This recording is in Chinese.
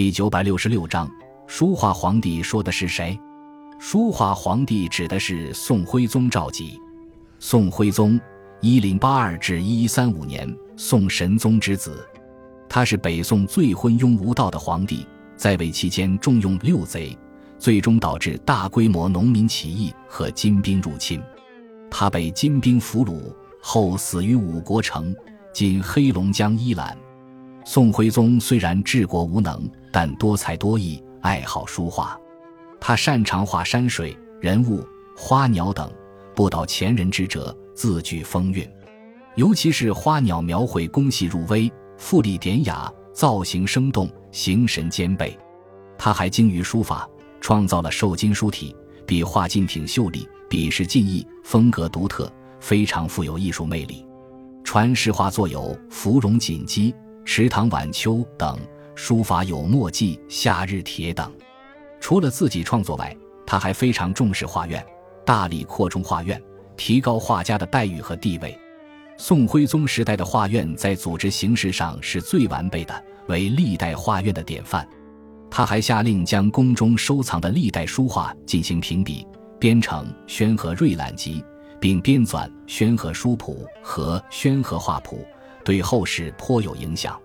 第九百六十六章，书画皇帝说的是谁？书画皇帝指的是宋徽宗赵佶。宋徽宗一零八二至一一三五年，宋神宗之子。他是北宋最昏庸无道的皇帝，在位期间重用六贼，最终导致大规模农民起义和金兵入侵。他被金兵俘虏后，死于五国城（今黑龙江伊兰）。宋徽宗虽然治国无能，但多才多艺，爱好书画。他擅长画山水、人物、花鸟等，不蹈前人之辙，自具风韵。尤其是花鸟描绘工细入微，富丽典雅，造型生动，形神兼备。他还精于书法，创造了瘦金书体，笔画劲挺秀丽，笔势劲逸，风格独特，非常富有艺术魅力。传世画作有《芙蓉锦鸡》。池塘晚秋等书法有墨迹、夏日帖等。除了自己创作外，他还非常重视画院，大力扩充画院，提高画家的待遇和地位。宋徽宗时代的画院在组织形式上是最完备的，为历代画院的典范。他还下令将宫中收藏的历代书画进行评比，编成《宣和瑞览集》，并编纂《宣和书谱》和《宣和画谱》。对后世颇有影响。